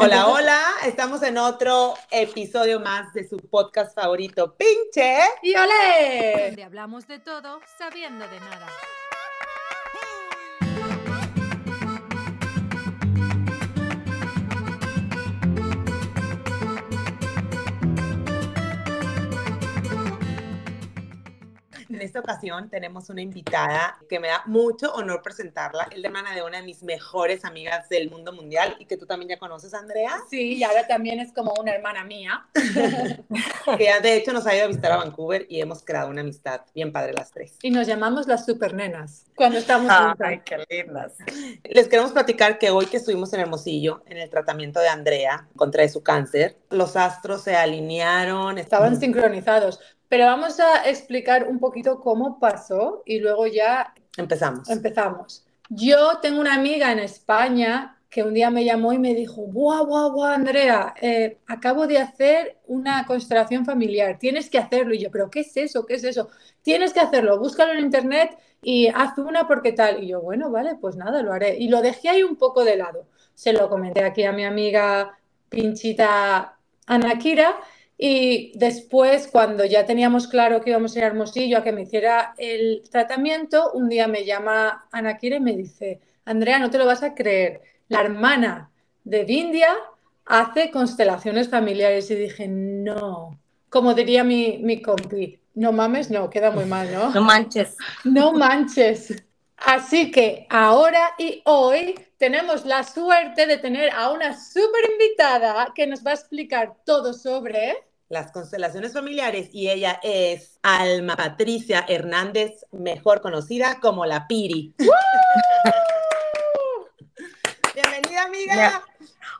Hola, hola, estamos en otro episodio más de su podcast favorito, Pinche y Ole, donde hablamos de todo sabiendo de nada. En esta ocasión tenemos una invitada que me da mucho honor presentarla. Es la hermana de una de mis mejores amigas del mundo mundial y que tú también ya conoces, Andrea. Sí, y ahora también es como una hermana mía. que ya de hecho nos ha ido a visitar a Vancouver y hemos creado una amistad bien padre las tres. Y nos llamamos las supernenas cuando estamos juntas. Ay, qué lindas. Les queremos platicar que hoy que estuvimos en Hermosillo en el tratamiento de Andrea contra su cáncer, los astros se alinearon. Estaban sincronizados. Pero vamos a explicar un poquito cómo pasó y luego ya empezamos. Empezamos. Yo tengo una amiga en España que un día me llamó y me dijo, guau, guau, guau, Andrea, eh, acabo de hacer una constelación familiar, tienes que hacerlo. Y yo, pero ¿qué es eso? ¿Qué es eso? Tienes que hacerlo, búscalo en internet y haz una porque tal. Y yo, bueno, vale, pues nada, lo haré. Y lo dejé ahí un poco de lado. Se lo comenté aquí a mi amiga pinchita Anakira y después, cuando ya teníamos claro que íbamos a ir a Hermosillo a que me hiciera el tratamiento, un día me llama Ana Kira y me dice, Andrea, no te lo vas a creer, la hermana de Vindia hace constelaciones familiares. Y dije, no, como diría mi, mi compi, no mames, no, queda muy mal, ¿no? No manches. No manches. Así que ahora y hoy tenemos la suerte de tener a una súper invitada que nos va a explicar todo sobre las constelaciones familiares y ella es Alma Patricia Hernández, mejor conocida como la Piri. Bienvenida, amiga.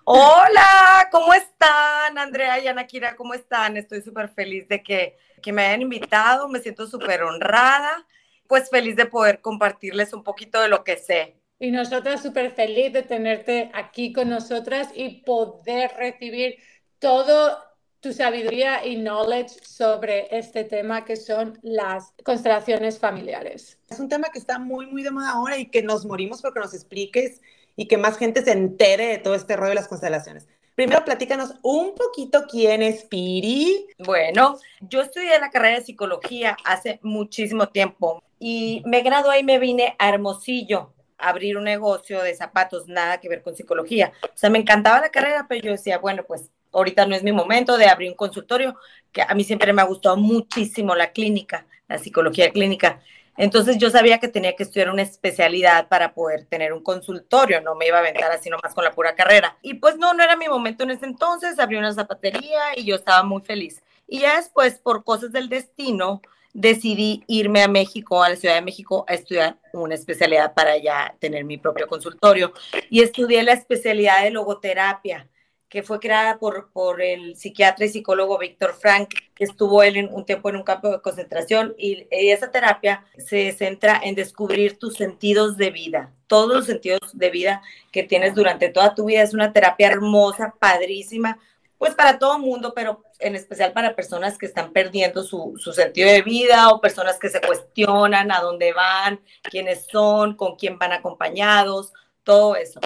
Hola, ¿cómo están? Andrea y Anakira, ¿cómo están? Estoy súper feliz de que, que me hayan invitado, me siento súper honrada, pues feliz de poder compartirles un poquito de lo que sé. Y nosotras súper feliz de tenerte aquí con nosotras y poder recibir todo tu sabiduría y knowledge sobre este tema que son las constelaciones familiares. Es un tema que está muy, muy de moda ahora y que nos morimos porque nos expliques y que más gente se entere de todo este rollo de las constelaciones. Primero, platícanos un poquito quién es Piri. Bueno, yo estudié la carrera de psicología hace muchísimo tiempo y me gradué y me vine a Hermosillo a abrir un negocio de zapatos, nada que ver con psicología. O sea, me encantaba la carrera, pero yo decía, bueno, pues ahorita no es mi momento de abrir un consultorio, que a mí siempre me ha gustado muchísimo la clínica, la psicología clínica. Entonces yo sabía que tenía que estudiar una especialidad para poder tener un consultorio, no me iba a aventar así nomás con la pura carrera. Y pues no, no era mi momento en ese entonces, abrí una zapatería y yo estaba muy feliz. Y ya después, por cosas del destino, decidí irme a México, a la Ciudad de México, a estudiar una especialidad para ya tener mi propio consultorio. Y estudié la especialidad de logoterapia que fue creada por, por el psiquiatra y psicólogo Víctor Frank, que estuvo él en un tiempo en un campo de concentración, y, esa terapia se centra en descubrir tus sentidos de vida, todos los sentidos de vida que tienes durante toda tu vida. Es una terapia hermosa, padrísima, pues para todo mundo, pero en especial para personas que están perdiendo su, su, sentido de vida o personas que se cuestionan a dónde van, quiénes son, con quién van acompañados, todo eso.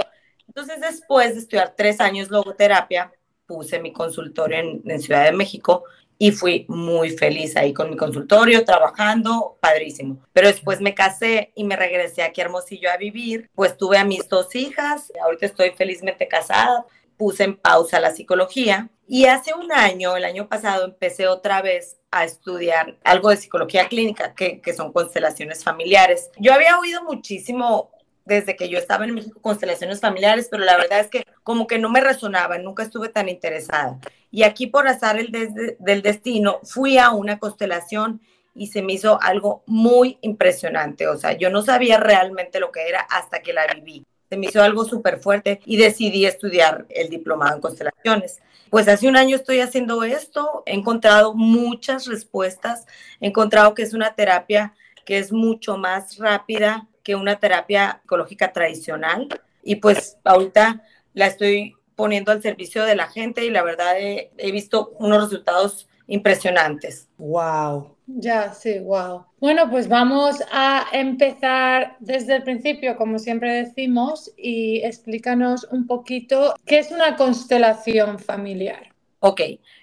Entonces, después de estudiar tres años logoterapia, puse mi consultorio en, Ciudad de México y fui muy feliz ahí con mi consultorio, trabajando, padrísimo. Pero después me casé y me regresé aquí a Hermosillo a vivir, pues tuve a mis dos hijas, ahorita estoy felizmente casada, puse en pausa la psicología y hace un año, el año pasado, empecé otra vez a estudiar algo de psicología clínica, que, que son constelaciones familiares. Yo había oído muchísimo desde que yo estaba en México, constelaciones familiares, pero la verdad es que como que no me resonaba, nunca estuve tan interesada. Y aquí por azar el del destino, fui a una constelación y se me hizo algo muy impresionante. O sea, yo no sabía realmente lo que era hasta que la viví. Se me hizo algo súper fuerte y decidí estudiar el diplomado en constelaciones. Pues hace un año estoy haciendo esto, he encontrado muchas respuestas, he encontrado que es una terapia que es mucho más rápida, que una terapia psicológica tradicional. Y pues ahorita la estoy poniendo al servicio de la gente y la verdad he, visto unos resultados impresionantes. Wow. Ya, sí, wow. Bueno, pues vamos a empezar desde el principio, como siempre decimos, y explícanos un poquito qué es una constelación familiar. Ok,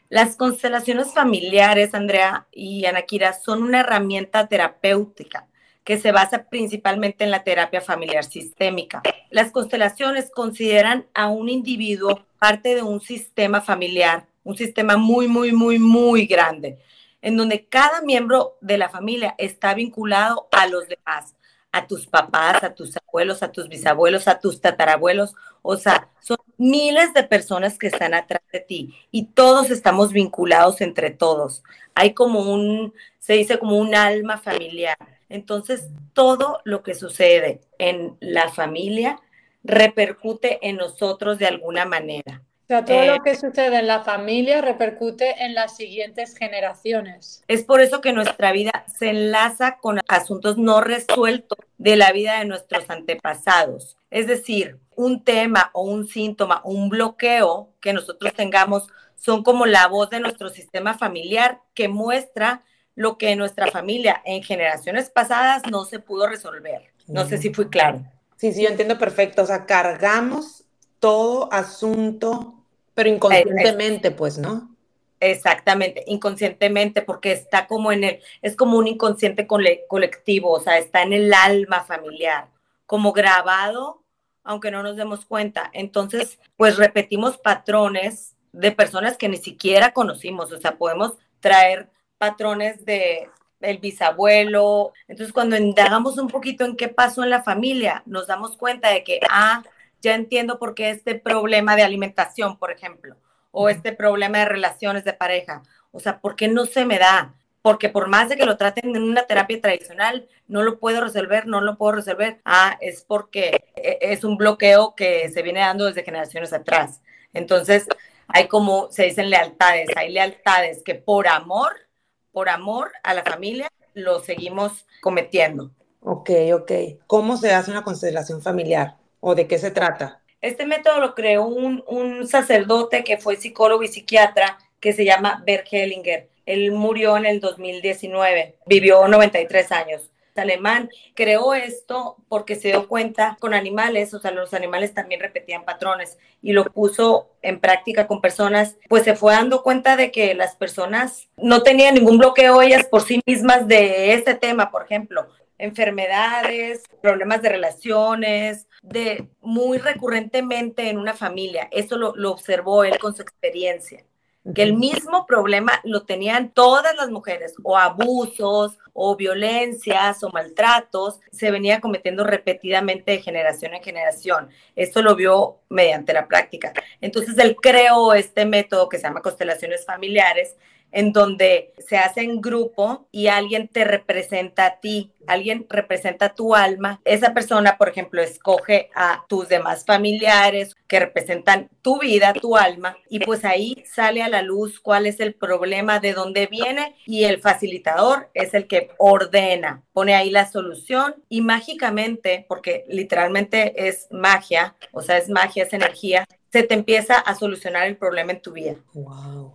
las constelaciones familiares, Andrea y Anakira, son una herramienta terapéutica que se basa principalmente en la terapia familiar sistémica. Las constelaciones consideran a un individuo parte de un sistema familiar, un sistema muy, muy, muy, muy grande en donde cada miembro de la familia está vinculado a los demás, a tus papás, a tus abuelos, a tus bisabuelos, a tus tatarabuelos. O sea, son miles de personas que están atrás de ti y todos estamos vinculados entre todos. Hay como un, se dice como un alma familiar. Entonces, todo lo que sucede en la familia repercute en nosotros de alguna manera sea, todo lo eh, que sucede en la familia repercute en las siguientes generaciones. Es por eso que nuestra vida se enlaza con asuntos no resueltos de la vida de nuestros antepasados. Es decir, un tema o un síntoma o un bloqueo que nosotros tengamos son como la voz de nuestro sistema familiar que muestra lo que en nuestra familia en generaciones pasadas no se pudo resolver. No sé si fui claro. Sí, sí, yo entiendo perfecto. O sea, cargamos todo asunto pero inconscientemente, pues, ¿no? Exactamente, inconscientemente, porque está como en el, es como un inconsciente colectivo, o sea, está en el alma familiar, como grabado, aunque no nos demos cuenta. Entonces, pues repetimos patrones de personas que ni siquiera conocimos, o sea, podemos traer patrones de el bisabuelo. Entonces, cuando indagamos un poquito en qué pasó en la familia, nos damos cuenta de que, ah, ya entiendo por qué este problema de alimentación, por ejemplo, o este problema de relaciones de pareja, o sea, ¿por qué no se me da? Porque por más de que lo traten en una terapia tradicional, no lo puedo resolver, no lo puedo resolver. Ah, es porque e, es un bloqueo que se viene dando desde generaciones atrás. Entonces, hay como se dicen lealtades, hay lealtades que por amor, por amor a la familia, lo seguimos cometiendo. Ok, ok. ¿Cómo se hace una constelación familiar? ¿O de qué se trata? Este método lo creó un, un sacerdote que fue psicólogo y psiquiatra que se llama Bert Hellinger. Él murió en el 2019, vivió 93 años alemán, creó esto porque se dio cuenta con animales, o sea, los animales también repetían patrones y lo puso en práctica con personas, pues se fue dando cuenta de que las personas no tenían ningún bloqueo ellas por sí mismas de este tema, por ejemplo, enfermedades, problemas de relaciones, de muy recurrentemente en una familia. Eso lo observó él con su experiencia que el mismo problema lo tenían todas las mujeres, o abusos, o violencias, o maltratos, se venía cometiendo repetidamente de generación en generación. Esto lo vio mediante la práctica. Entonces él creó este método que se llama constelaciones familiares, en donde se hace en grupo y alguien te representa a ti, alguien representa tu alma. Esa persona, por ejemplo, escoge a tus demás familiares que representan tu vida, tu alma, y pues ahí sale a la luz cuál es el problema, de dónde viene, y el facilitador es el que ordena, pone ahí la solución y mágicamente, porque literalmente es magia, o sea, es magia, es energía, se te empieza a solucionar el problema en tu vida.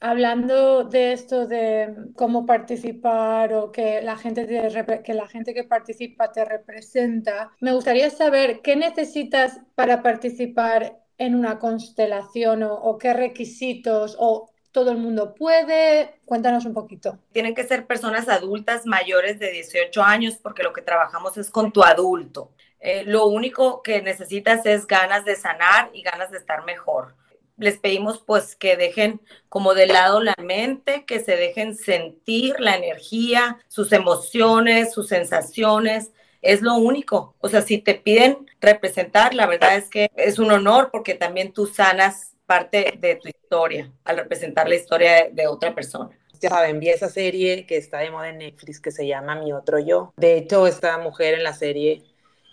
Hablando de esto de cómo participar o que la gente que la gente que participa te representa, me gustaría saber qué necesitas para participar en una constelación o, qué requisitos o todo el mundo puede. Cuéntanos un poquito. Tienen que ser personas adultas mayores de 18 años porque lo que trabajamos es con tu adulto. Eh, lo único que necesitas es ganas de sanar y ganas de estar mejor. Les pedimos pues que dejen como de lado la mente, que se dejen sentir la energía, sus emociones, sus sensaciones. Es lo único. O sea, si te piden representar, la verdad es que es un honor porque también tú sanas parte de tu historia al representar la historia de, otra persona ya saben, vi esa serie que está de moda en Netflix que se llama Mi Otro Yo. De hecho, esta mujer en la serie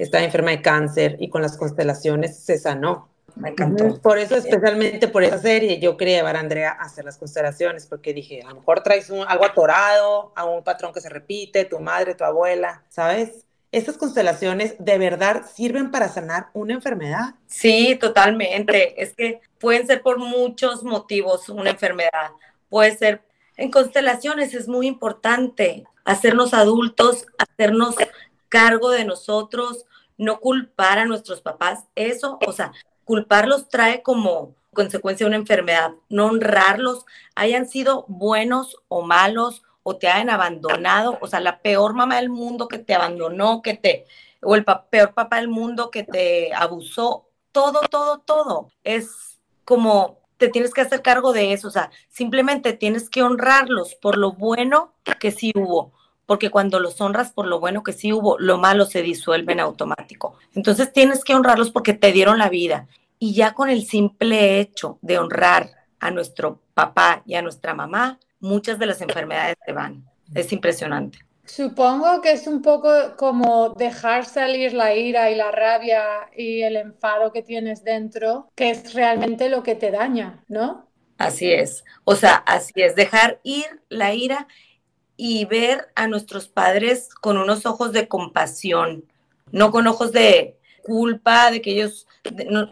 estaba enferma de cáncer y con las constelaciones se sanó. Me encantó. Por eso, especialmente por esa serie, yo quería llevar a Andrea a hacer las constelaciones, porque dije, a lo mejor traes algo atorado, a un patrón que se repite, tu madre, tu abuela, ¿sabes? ¿Estas constelaciones de verdad sirven para sanar una enfermedad? Sí, totalmente. Es que pueden ser por muchos motivos una enfermedad. Puede ser En constelaciones es muy importante hacernos adultos, hacernos cargo de nosotros, no culpar a nuestros papás. Eso, o sea, culparlos trae como consecuencia una enfermedad, no honrarlos, hayan sido buenos o malos o te hayan abandonado, o sea, la peor mamá del mundo que te abandonó, que te, o el peor papá del mundo que te abusó, todo, todo, todo. Es como te tienes que hacer cargo de eso, o sea, simplemente tienes que honrarlos por lo bueno que sí hubo, porque cuando los honras por lo bueno que sí hubo, lo malo se disuelve en automático. Entonces tienes que honrarlos porque te dieron la vida y ya con el simple hecho de honrar a nuestro papá y a nuestra mamá, muchas de las enfermedades se van. Es impresionante. Supongo que es un poco como dejar salir la ira y la rabia y el enfado que tienes dentro, que es realmente lo que te daña, ¿no? Así es. O sea, así es, dejar ir la ira y ver a nuestros padres con unos ojos de compasión, no con ojos de culpa, de que ellos,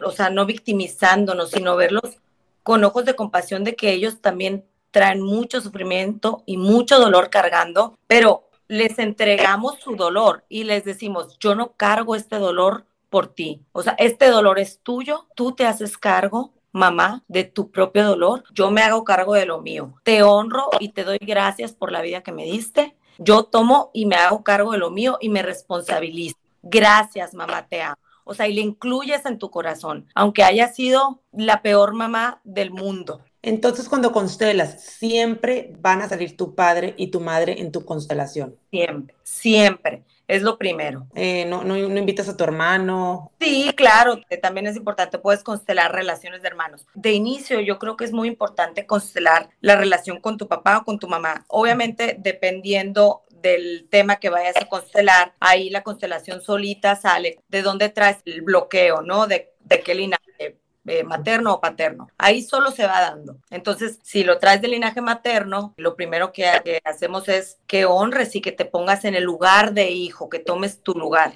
o sea, no victimizándonos, sino verlos con ojos de compasión de que ellos también traen mucho sufrimiento y mucho dolor cargando, pero les entregamos su dolor y les decimos, yo no cargo este dolor por ti. O sea, este dolor es tuyo, tú te haces cargo, mamá, de tu propio dolor, yo me hago cargo de lo mío. Te honro y te doy gracias por la vida que me diste. Yo tomo y me hago cargo de lo mío y me responsabilizo. Gracias, mamá, te amo. O sea, y le incluyes en tu corazón, aunque haya sido la peor mamá del mundo. Entonces, cuando constelas, siempre van a salir tu padre y tu madre en tu constelación. Siempre, siempre. Es lo primero. Eh, no, no, no, invitas a tu hermano. Sí, claro, también es importante. Puedes constelar relaciones de hermanos. De inicio, yo creo que es muy importante constelar la relación con tu papá o con tu mamá. Obviamente, dependiendo del tema que vayas a constelar, ahí la constelación solita sale de dónde traes el bloqueo, ¿no? De, de qué linaje eh, materno o paterno. Ahí solo se va dando. Entonces, si lo traes del linaje materno, lo primero que, que hacemos es que honres y que te pongas en el lugar de hijo, que tomes tu lugar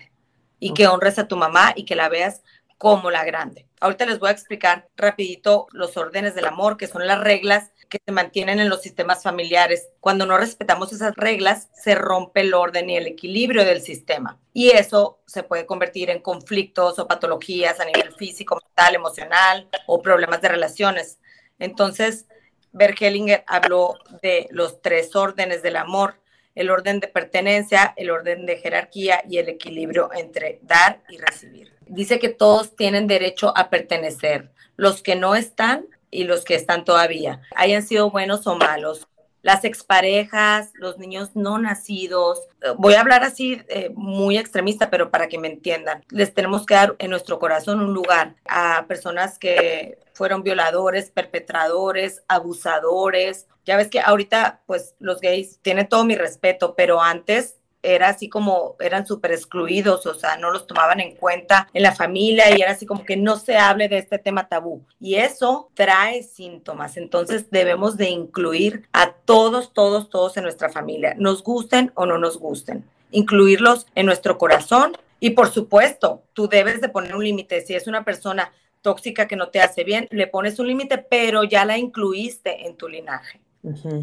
y que honres a tu mamá y que la veas como la grande. Ahorita les voy a explicar rapidito los órdenes del amor, que son las reglas que se mantienen en los sistemas familiares. Cuando no respetamos esas reglas, se rompe el orden y el equilibrio del sistema. Y eso se puede convertir en conflictos o patologías a nivel físico, mental, emocional o problemas de relaciones. Entonces, Bergelinger habló de los tres órdenes del amor, el orden de pertenencia, el orden de jerarquía y el equilibrio entre dar y recibir. Dice que todos tienen derecho a pertenecer. Los que no están y los que están todavía, hayan sido buenos o malos. Las exparejas, los niños no nacidos. Voy a hablar así eh, muy extremista, pero para que me entiendan. Les tenemos que dar en nuestro corazón un lugar a personas que fueron violadores, perpetradores, abusadores. Ya ves que ahorita, pues los gays tienen todo mi respeto, pero antes era así como eran súper excluidos, o sea, no los tomaban en cuenta en la familia y era así como que no se hable de este tema tabú. Y eso trae síntomas, entonces debemos de incluir a todos, todos, todos en nuestra familia, nos gusten o no nos gusten, incluirlos en nuestro corazón y por supuesto, tú debes de poner un límite. Si es una persona tóxica que no te hace bien, le pones un límite, pero ya la incluiste en tu linaje.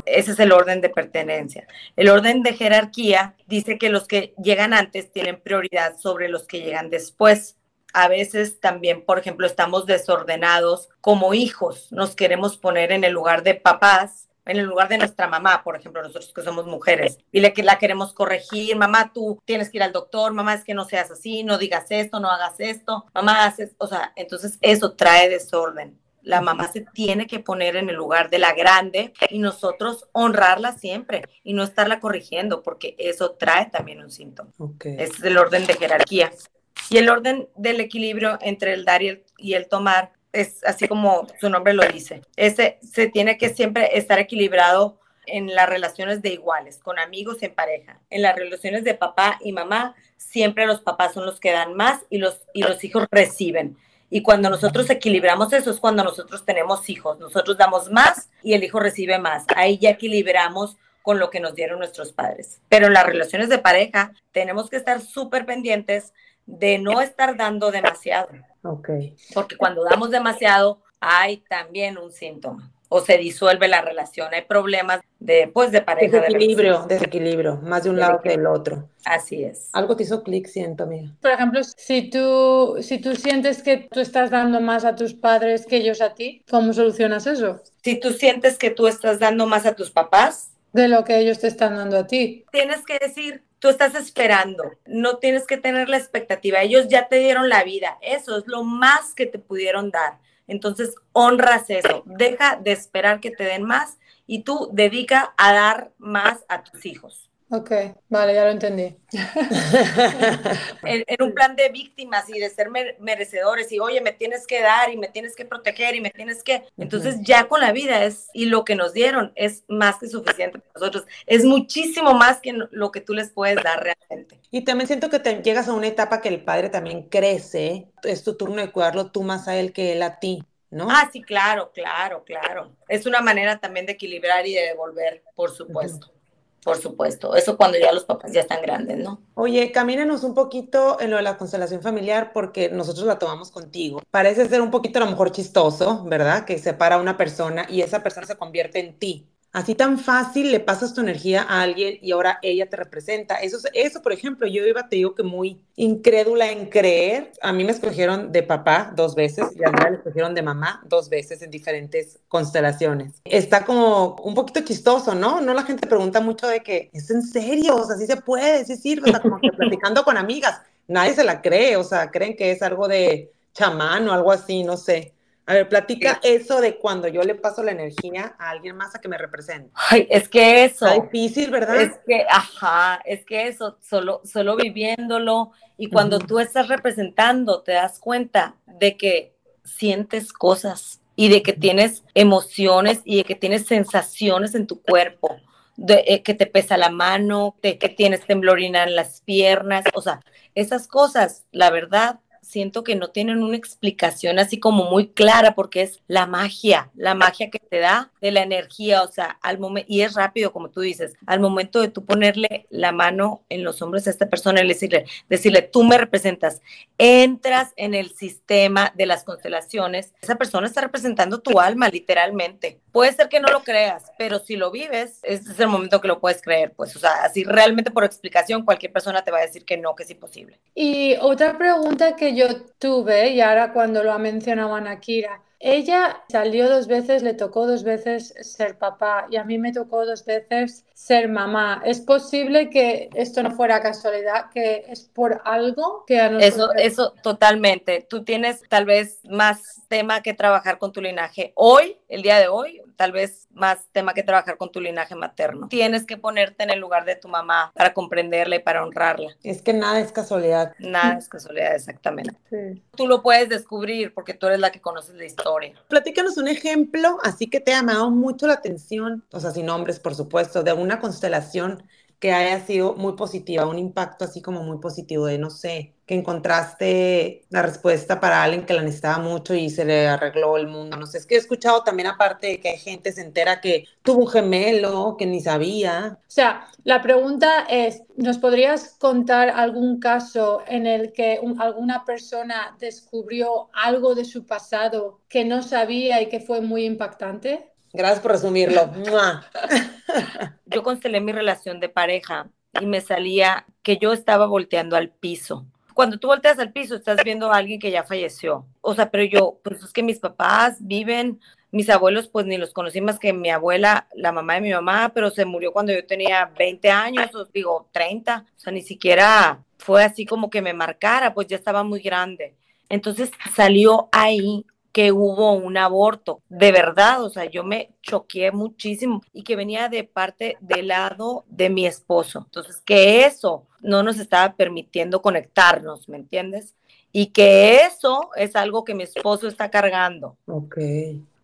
Ese es el orden de pertenencia. El orden de jerarquía dice que los que llegan antes tienen prioridad sobre los que llegan después. A veces también, por ejemplo, estamos desordenados como hijos. Nos queremos poner en el lugar de papás, en el lugar de nuestra mamá, por ejemplo, nosotros que somos mujeres, y le, la queremos corregir, mamá, tú tienes que ir al doctor, mamá, es que no seas así, no digas esto, no hagas esto, mamá, haces, o sea, entonces eso trae desorden la mamá se tiene que poner en el lugar de la grande y nosotros honrarla siempre y no estarla corrigiendo porque eso trae también un síntoma. Es el orden de jerarquía. Y el orden del equilibrio entre el dar y el, tomar es así como su nombre lo dice. Ese se tiene que siempre estar equilibrado en las relaciones de iguales, con amigos en pareja. En las relaciones de papá y mamá, siempre los papás son los que dan más y los, y los hijos reciben. Y cuando nosotros equilibramos eso es cuando nosotros tenemos hijos. Nosotros damos más y el hijo recibe más. Ahí ya equilibramos con lo que nos dieron nuestros padres. Pero en las relaciones de pareja tenemos que estar súper pendientes de no estar dando demasiado. Ok. Porque cuando damos demasiado, hay también un síntoma o se disuelve la relación. Hay problemas de, pues, de pareja. Desequilibrio, de desequilibrio, más de un lado que del otro. Así es. Algo te hizo clic, siento, amiga. Por ejemplo, si tú, si tú sientes que tú estás dando más a tus padres que ellos a ti, ¿cómo solucionas eso? Si tú sientes que tú estás dando más a tus papás. De lo que ellos te están dando a ti. Tienes que decir, tú estás esperando, no tienes que tener la expectativa, ellos ya te dieron la vida, eso es lo más que te pudieron dar entonces, honras eso, deja de esperar que te den más y tú dedica a dar más a tus hijos. Ok, vale, ya lo entendí. en, un plan de víctimas y de ser merecedores y oye, me tienes que dar y me tienes que proteger y me tienes que... Entonces ya con la vida es, y lo que nos dieron es más que suficiente para nosotros, es muchísimo más que lo que tú les puedes dar realmente. Y también siento que te llegas a una etapa que el padre también crece, es tu turno de cuidarlo tú más a él que él a ti. ¿No? Ah, sí, claro, claro, claro. Es una manera también de equilibrar y de devolver, por supuesto. Por supuesto, eso cuando ya los papás ya están grandes, ¿no? Oye, camínenos un poquito en lo de la constelación familiar porque nosotros la tomamos contigo. Parece ser un poquito a lo mejor chistoso, ¿verdad? Que separa a una persona y esa persona se convierte en ti. Así tan fácil le pasas tu energía a alguien y ahora ella te representa. Eso, eso, por ejemplo, yo iba, te digo que muy incrédula en creer. A mí me escogieron de papá dos veces y a mí me escogieron de mamá dos veces en diferentes constelaciones. Está como un poquito chistoso, ¿no? No la gente pregunta mucho de que, ¿es en serio? O sea, sí se puede, sí sirve. O sea, como que platicando con amigas, nadie se la cree, o sea, creen que es algo de chamán o algo así, no sé. A ver, platica eso de cuando yo le paso la energía a alguien más a que me represente. Ay, es que eso. Es difícil, ¿verdad? Es que, ajá, es que eso, solo, solo viviéndolo y cuando tú estás representando, te das cuenta de que sientes cosas y de que tienes emociones y de que tienes sensaciones en tu cuerpo. De, eh, que te pesa la mano, de que tienes temblorina en las piernas, o sea, esas cosas, la verdad, siento que no tienen una explicación así como muy clara porque es la magia, la magia que te da de la energía, o sea, al momento, y es rápido como tú dices, al momento de tú ponerle la mano en los hombros a esta persona y decirle, decirle, tú me representas, entras en el sistema de las constelaciones, esa persona está representando tu alma literalmente. Puede ser que no lo creas, pero si lo vives, ese es el momento que lo puedes creer, pues, o sea, así realmente por explicación cualquier persona te va a decir que no, que es imposible. Y otra pregunta que yo yo tuve, y ahora cuando lo ha mencionado Anakira, ella salió dos veces, le tocó dos veces ser papá y a mí me tocó dos veces ser mamá. ¿Es posible que esto no fuera casualidad, que es por algo que a nosotros... Eso, eso totalmente. Tú tienes tal vez más tema que trabajar con tu linaje hoy, el día de hoy, tal vez más tema que trabajar con tu linaje materno. Tienes que ponerte en el lugar de tu mamá para comprenderla y para honrarla. Es que nada es casualidad. Nada es casualidad, exactamente. Tú lo puedes descubrir porque tú eres la que conoces la historia. Platícanos un ejemplo, así que te ha llamado mucho la atención, o sea, sin nombres, por supuesto, de una constelación que haya sido muy positiva, un impacto así como muy positivo de, no sé, que encontraste la respuesta para alguien que la necesitaba mucho y se le arregló el mundo. No sé, es que he escuchado también aparte de que hay gente se entera que tuvo un gemelo, que ni sabía. O sea, la pregunta es, ¿nos podrías contar algún caso en el que alguna persona descubrió algo de su pasado que no sabía y que fue muy impactante? Gracias por resumirlo. yo constelé mi relación de pareja y me salía que yo estaba volteando al piso. Cuando tú volteas al piso, estás viendo a alguien que ya falleció. O sea, pero yo, pues es que mis papás viven, mis abuelos, pues ni los conocí más que mi abuela, la mamá de mi mamá, pero se murió cuando yo tenía 20 años, o digo 30. O sea, ni siquiera fue así como que me marcara, pues ya estaba muy grande. Entonces salió ahí que hubo un aborto, de verdad, o sea, yo me choqué muchísimo y que venía de parte del lado de mi esposo. Entonces, que eso no nos estaba permitiendo conectarnos, ¿me entiendes? Y que eso es algo que mi esposo está cargando. Ok.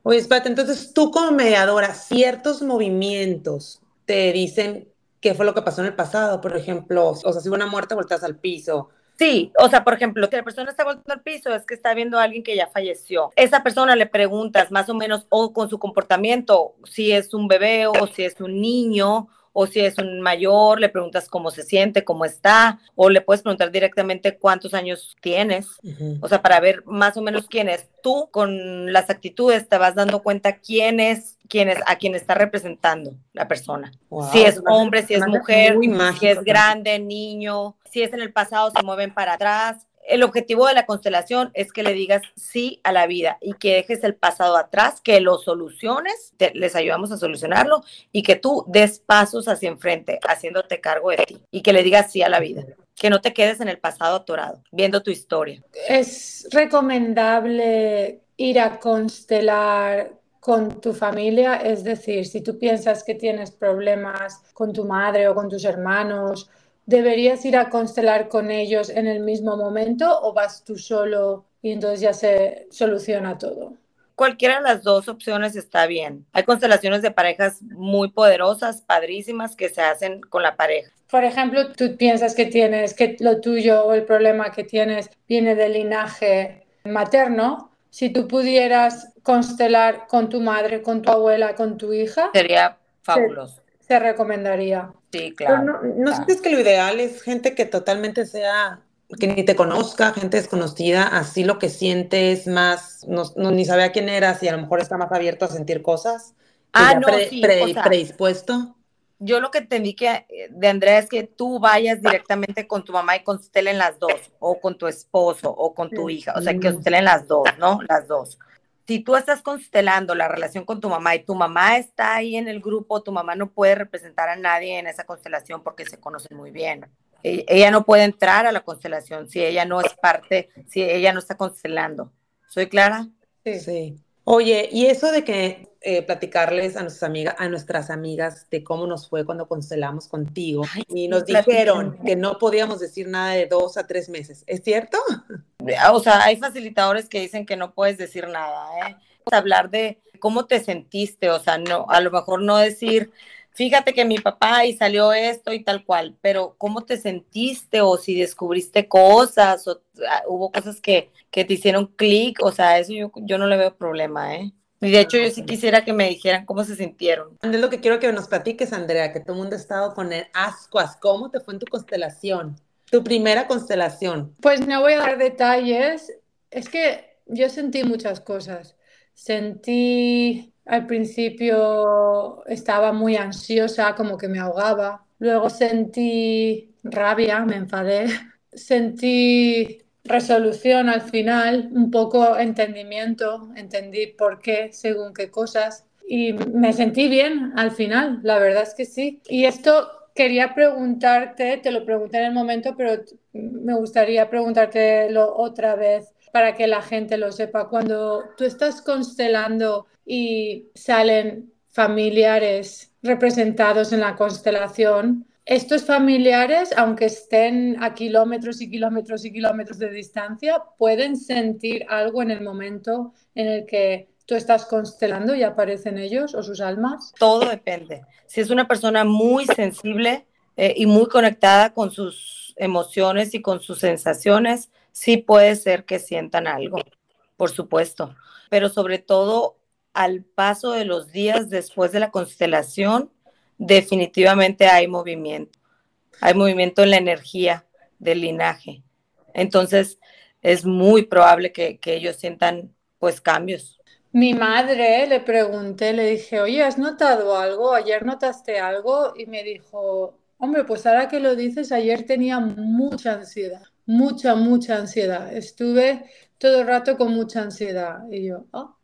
Oye, espérate, entonces tú como mediadora, ciertos movimientos te dicen qué fue lo que pasó en el pasado, por ejemplo, o sea, si hubo una muerte, volteas al piso, Sí, o sea, por ejemplo, que la persona está volviendo al piso es que está viendo a alguien que ya falleció. Esa persona le preguntas más o menos o con su comportamiento si es un bebé o si es un niño o si es un mayor, le preguntas cómo se siente, cómo está, o le puedes preguntar directamente cuántos años tienes, o sea, para ver más o menos quién es. Tú con las actitudes te vas dando cuenta quién es, quién es, a quién está representando la persona. si es hombre, si es mujer, si es grande, niño, si es en el pasado, se mueven para atrás el objetivo de la constelación es que le digas sí a la vida y que dejes el pasado atrás, que lo soluciones, les ayudamos a solucionarlo y que tú des pasos hacia enfrente, haciéndote cargo de ti y que le digas sí a la vida. Que no te quedes en el pasado atorado, viendo tu historia. Es recomendable ir a constelar con tu familia, es decir, si tú piensas que tienes problemas con tu madre o con tus hermanos, ¿deberías ir a constelar con ellos en el mismo momento o vas tú solo y entonces ya se soluciona todo? Cualquiera de las dos opciones está bien. Hay constelaciones de parejas muy poderosas, padrísimas, que se hacen con la pareja. Por ejemplo, tú piensas que tienes, que lo tuyo o el problema que tienes viene del linaje materno. Si tú pudieras constelar con tu madre, con tu abuela, con tu hija. Sería fabuloso. Se, recomendaría. Sí, claro. no, ¿no sientes que lo ideal es gente que totalmente sea, que ni te conozca, gente desconocida, así lo que sientes más, no, ni sabe a quién eras y a lo mejor está más abierto a sentir cosas? Ah, no, sí, predispuesto. Yo lo que entendí que eh, de Andrea es que tú vayas directamente con tu mamá y constelen las dos, o con tu esposo, o con tu hija, o sea, que constelen las dos, ¿no? Las dos si tú estás constelando la relación con tu mamá y tu mamá está ahí en el grupo, tu mamá no puede representar a nadie en esa constelación porque se conocen muy bien. E, ella no puede entrar a la constelación si ella no es parte, si ella no está constelando. ¿Soy clara? Sí. sí. Oye, y eso de que eh, platicarles a nuestras amigas, a nuestras amigas de cómo nos fue cuando constelamos contigo y nos dijeron que no podíamos decir nada de dos a tres meses. ¿Es cierto? O sea, hay facilitadores que dicen que no puedes decir nada, ¿eh? Hablar de cómo te sentiste, o sea, no, a lo mejor no decir, fíjate que mi papá y salió esto y tal cual, pero cómo te sentiste o si descubriste cosas o ah, hubo cosas que, que te hicieron clic, o sea, eso yo, yo no le veo problema, ¿eh? Y de hecho, yo sí quisiera que me dijeran cómo se sintieron. Es lo que quiero que nos platiques, Andrea, que todo el mundo ha estado con el ascuas. ¿Cómo te fue en tu constelación? Tu primera constelación. Pues no voy a dar detalles. Es que yo sentí muchas cosas. Sentí al principio estaba muy ansiosa, como que me ahogaba. Luego sentí rabia, me enfadé. Sentí resolución al final, un poco entendimiento, entendí por qué, según qué cosas, y me sentí bien al final, la verdad es que sí. Y esto quería preguntarte, te lo pregunté en el momento, pero me gustaría preguntártelo otra vez para que la gente lo sepa. Cuando tú estás constelando y salen familiares representados en la constelación, estos familiares, aunque estén a kilómetros y kilómetros y kilómetros de distancia, pueden sentir algo en el momento en el que tú estás constelando y aparecen ellos o sus almas. Todo depende. Si es una persona muy sensible eh, y muy conectada con sus emociones y con sus sensaciones, sí puede ser que sientan algo, por supuesto. Pero sobre todo al paso de los días después de la constelación, definitivamente hay movimiento. Hay movimiento en la energía del linaje. Entonces, es muy probable que, ellos sientan pues cambios. Mi madre le pregunté, le dije, oye, ¿has notado algo? ¿Ayer notaste algo? Y me dijo, hombre, pues ahora que lo dices, ayer tenía mucha ansiedad, mucha, mucha ansiedad. Estuve todo el rato con mucha ansiedad. Y yo, ah,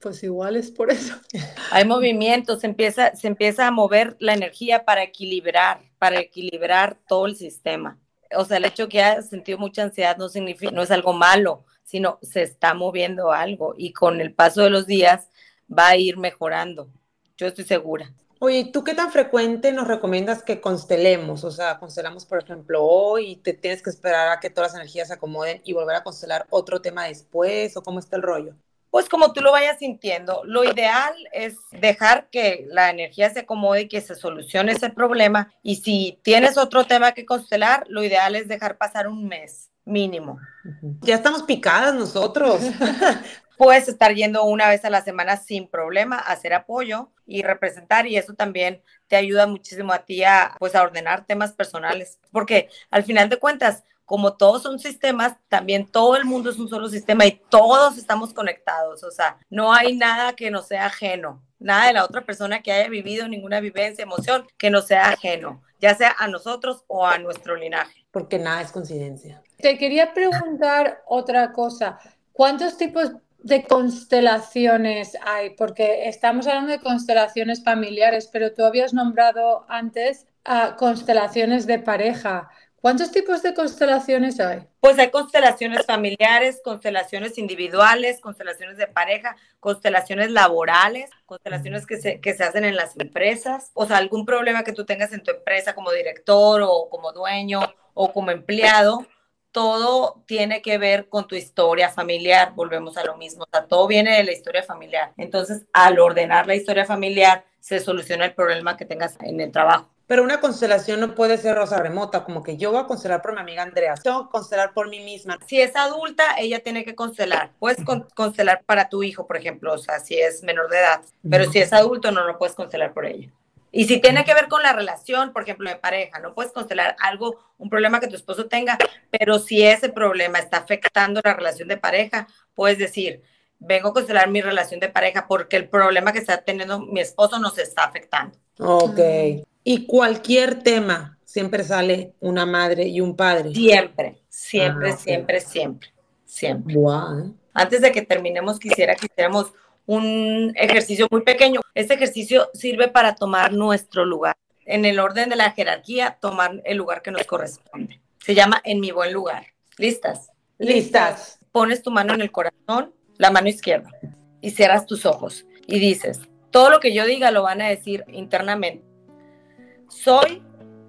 pues igual es por eso. Hay movimiento, se empieza, se empieza a mover la energía para equilibrar, para equilibrar todo el sistema. O sea, el hecho que haya sentido mucha ansiedad no significa, no es algo malo, sino se está moviendo algo y con el paso de los días va a ir mejorando. Yo estoy segura. Oye, ¿tú qué tan frecuente nos recomiendas que constelemos? O sea, constelamos, por ejemplo, hoy, te tienes que esperar a que todas las energías se acomoden y volver a constelar otro tema después, o cómo está el rollo? Pues como tú lo vayas sintiendo, lo ideal es dejar que la energía se acomode y que se solucione ese problema. Y si tienes otro tema que constelar, lo ideal es dejar pasar un mes mínimo. Ya estamos picadas nosotros. puedes estar yendo una vez a la semana sin problema a hacer apoyo y representar y eso también te ayuda muchísimo a ti a pues a ordenar temas personales, porque al final de cuentas como todos son sistemas, también todo el mundo es un solo sistema y todos estamos conectados, o sea, no hay nada que no sea ajeno, nada de la otra persona que haya vivido ninguna vivencia, emoción, que no sea ajeno, ya sea a nosotros o a nuestro linaje. Porque nada es coincidencia. Te quería preguntar otra cosa. ¿Cuántos tipos de constelaciones hay? Porque estamos hablando de constelaciones familiares, pero tú habías nombrado antes a constelaciones de pareja. ¿Cuántos tipos de constelaciones hay? Pues hay constelaciones familiares, constelaciones individuales, constelaciones de pareja, constelaciones laborales, constelaciones que se, que se hacen en las empresas. O sea, algún problema que tú tengas en tu empresa como director o como dueño o como empleado, todo tiene que ver con tu historia familiar. Volvemos a lo mismo. O sea, todo viene de la historia familiar. Entonces, al ordenar la historia familiar, se soluciona el problema que tengas en el trabajo. Pero una constelación no puede ser rosa remota, como que yo voy a constelar por mi amiga Andrea, tengo que constelar por mí misma. Si es adulta, ella tiene que constelar. Puedes constelar para tu hijo, por ejemplo, o sea, si es menor de edad, pero si es adulto, no lo puedes constelar por ella. Y si tiene que ver con la relación, por ejemplo, de pareja, no puedes constelar algo, un problema que tu esposo tenga, pero si ese problema está afectando la relación de pareja, puedes decir, vengo a constelar mi relación de pareja porque el problema que está teniendo mi esposo nos está afectando. Ok. Y cualquier tema, siempre sale una madre y un padre. Siempre, siempre, ah, siempre, siempre, siempre. Wow. Antes de que terminemos, quisiera que hiciéramos un ejercicio muy pequeño. Este ejercicio sirve para tomar nuestro lugar. En el orden de la jerarquía, tomar el lugar que nos corresponde. Se llama en mi buen lugar. ¿Listas? Listas. Pones tu mano en el corazón, la mano izquierda, y cierras tus ojos y dices, todo lo que yo diga lo van a decir internamente soy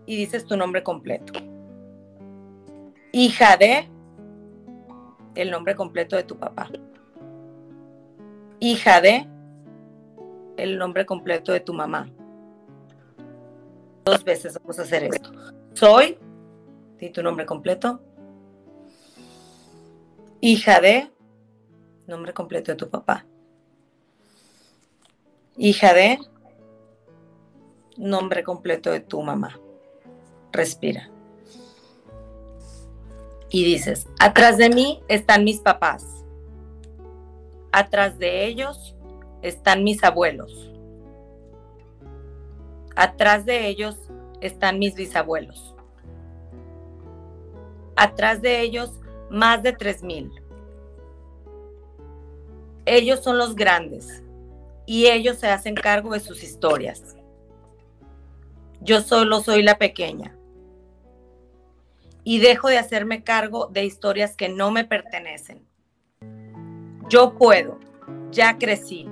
y dices tu nombre completo. Hija de el nombre completo de tu papá. Hija de el nombre completo de tu mamá. Dos veces vamos a hacer esto. Soy, di tu nombre completo. Hija de nombre completo de tu papá. Hija de nombre completo de tu mamá. Respira. Y dices, atrás de mí están mis papás. Atrás de ellos están mis abuelos. Atrás de ellos están mis bisabuelos. Atrás de ellos más de tres mil. Ellos son los grandes y ellos se hacen cargo de sus historias. Yo solo soy la pequeña. Y dejo de hacerme cargo de historias que no me pertenecen. Yo puedo, ya crecí.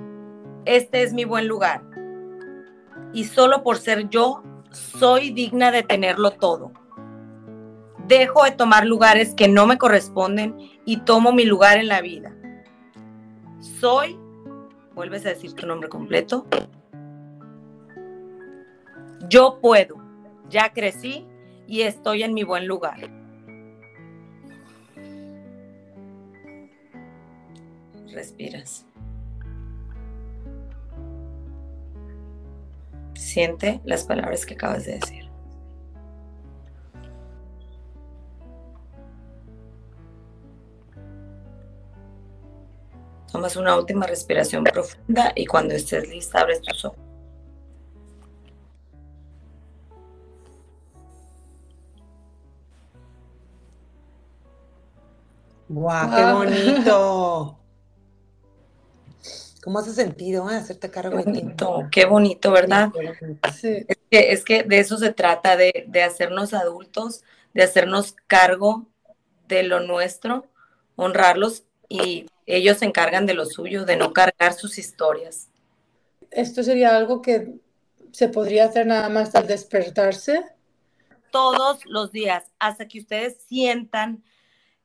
Este es mi buen lugar. Y solo por ser yo, soy digna de tenerlo todo. Dejo de tomar lugares que no me corresponden y tomo mi lugar en la vida. Soy, vuelves a decir tu nombre completo, yo puedo, ya crecí y estoy en mi buen lugar. Respiras. Siente las palabras que acabas de decir. Tomas una última respiración profunda y cuando estés lista abres tus ojos. ¡Guau! ¡Qué bonito! ¿Cómo hace sentido eh, hacerte cargo qué bonito, Qué bonito, ¿verdad? Sí. Es, que, de eso se trata, de, de hacernos adultos, de hacernos cargo de lo nuestro, honrarlos y ellos se encargan de lo suyo, de no cargar sus historias. ¿Esto sería algo que se podría hacer nada más al despertarse? Todos los días, hasta que ustedes sientan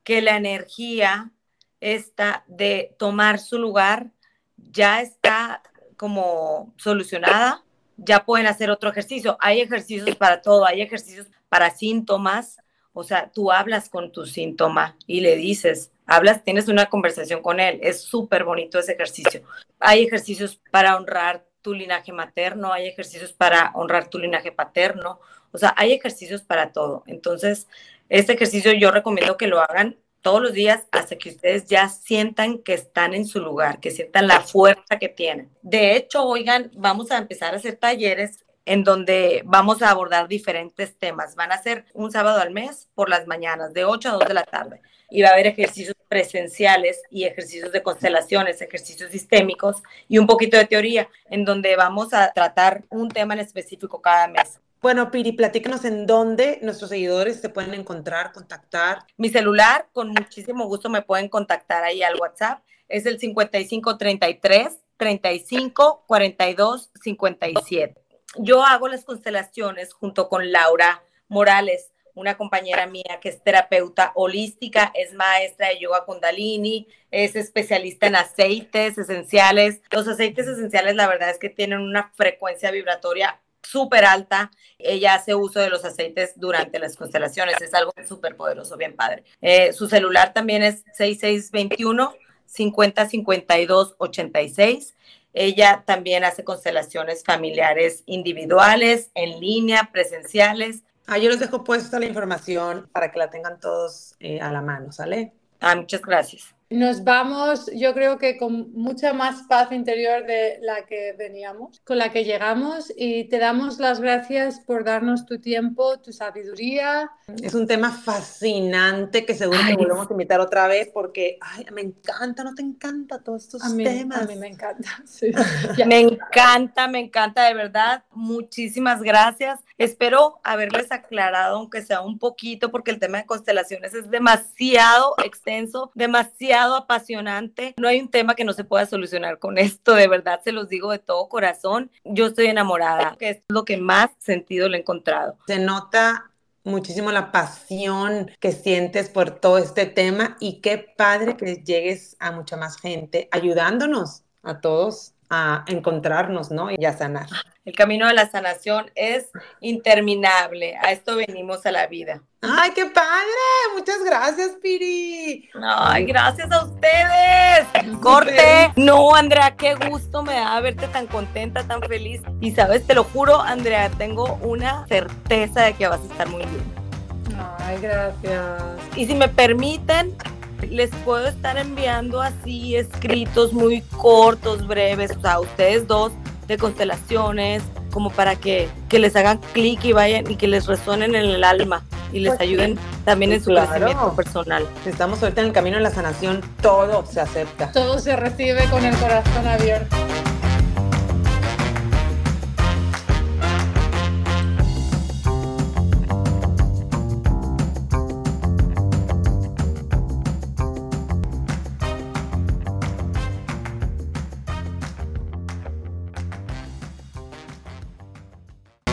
que la energía esta de tomar su lugar ya está como solucionada, ya pueden hacer otro ejercicio. Hay ejercicios para todo, hay ejercicios para síntomas, O sea, tú hablas con tu síntoma y le dices, hablas, tienes una conversación con él. Es súper bonito ese ejercicio. Hay ejercicios para honrar tu linaje materno, hay ejercicios para honrar tu linaje paterno. O sea, hay ejercicios para todo. Entonces, este ejercicio yo recomiendo que lo hagan todos los días hasta que ustedes ya sientan que están en su lugar, que sientan la fuerza que tienen. De hecho, oigan, vamos a empezar a hacer talleres en donde vamos a abordar diferentes temas. Van a ser un sábado al mes por las mañanas, de 8 a 2 de la tarde. Y va a haber ejercicios presenciales y ejercicios de constelaciones, ejercicios sistémicos y un poquito de teoría, en donde vamos a tratar un tema en específico cada mes. Bueno, Piri, platícanos en dónde nuestros seguidores se pueden encontrar, contactar. Mi celular, con muchísimo gusto me pueden contactar ahí al WhatsApp. Es el 5533 35 42 57. Yo hago las constelaciones junto con Laura Morales, una compañera mía que es terapeuta holística, es maestra de yoga kundalini, es especialista en aceites esenciales. Los aceites esenciales, la verdad es que tienen una frecuencia vibratoria súper alta. Ella hace uso de los aceites durante las constelaciones. Es algo súper poderoso, bien padre. Eh, su celular también es 6621 5052 86. Ella también hace constelaciones familiares individuales, en línea, presenciales. Ah, yo les dejo puesta la información para que la tengan todos eh, a la mano, ¿sale? Ah, muchas gracias nos vamos, yo creo que con mucha más paz interior de la que veníamos, con la que llegamos y te damos las gracias por darnos tu tiempo, tu sabiduría. Es un tema fascinante que seguro que volvemos a invitar otra vez porque ay, me encanta, ¿no te encanta todos estos temas? A mí me encanta. me encanta, me encanta de verdad. Muchísimas gracias. Espero haberles aclarado, aunque sea un poquito, porque el tema de constelaciones es demasiado extenso, demasiado apasionante. No hay un tema que no se pueda solucionar con esto, de verdad se los digo de todo corazón. Yo estoy enamorada, que es lo que más sentido le he encontrado. Se nota muchísimo la pasión que sientes por todo este tema y qué padre que llegues a mucha más gente ayudándonos a todos a encontrarnos, ¿no? Y a sanar. El camino de la sanación es interminable. A esto venimos a la vida. ¡Ay, qué padre! Muchas gracias, Piri. Ay, gracias a ustedes. Corte. No, Andrea, qué gusto me da verte tan contenta, tan feliz. Y sabes, te lo juro, Andrea, tengo una certeza de que vas a estar muy bien. Ay, gracias. Y si me permiten, les puedo estar enviando así escritos muy cortos, breves, o sea, ustedes dos de constelaciones, como para que, que les hagan clic y vayan y que les resuenen en el alma y les pues ayuden también en su crecimiento personal. Estamos ahorita en el camino de la sanación, todo se acepta. Todo se recibe con el corazón abierto.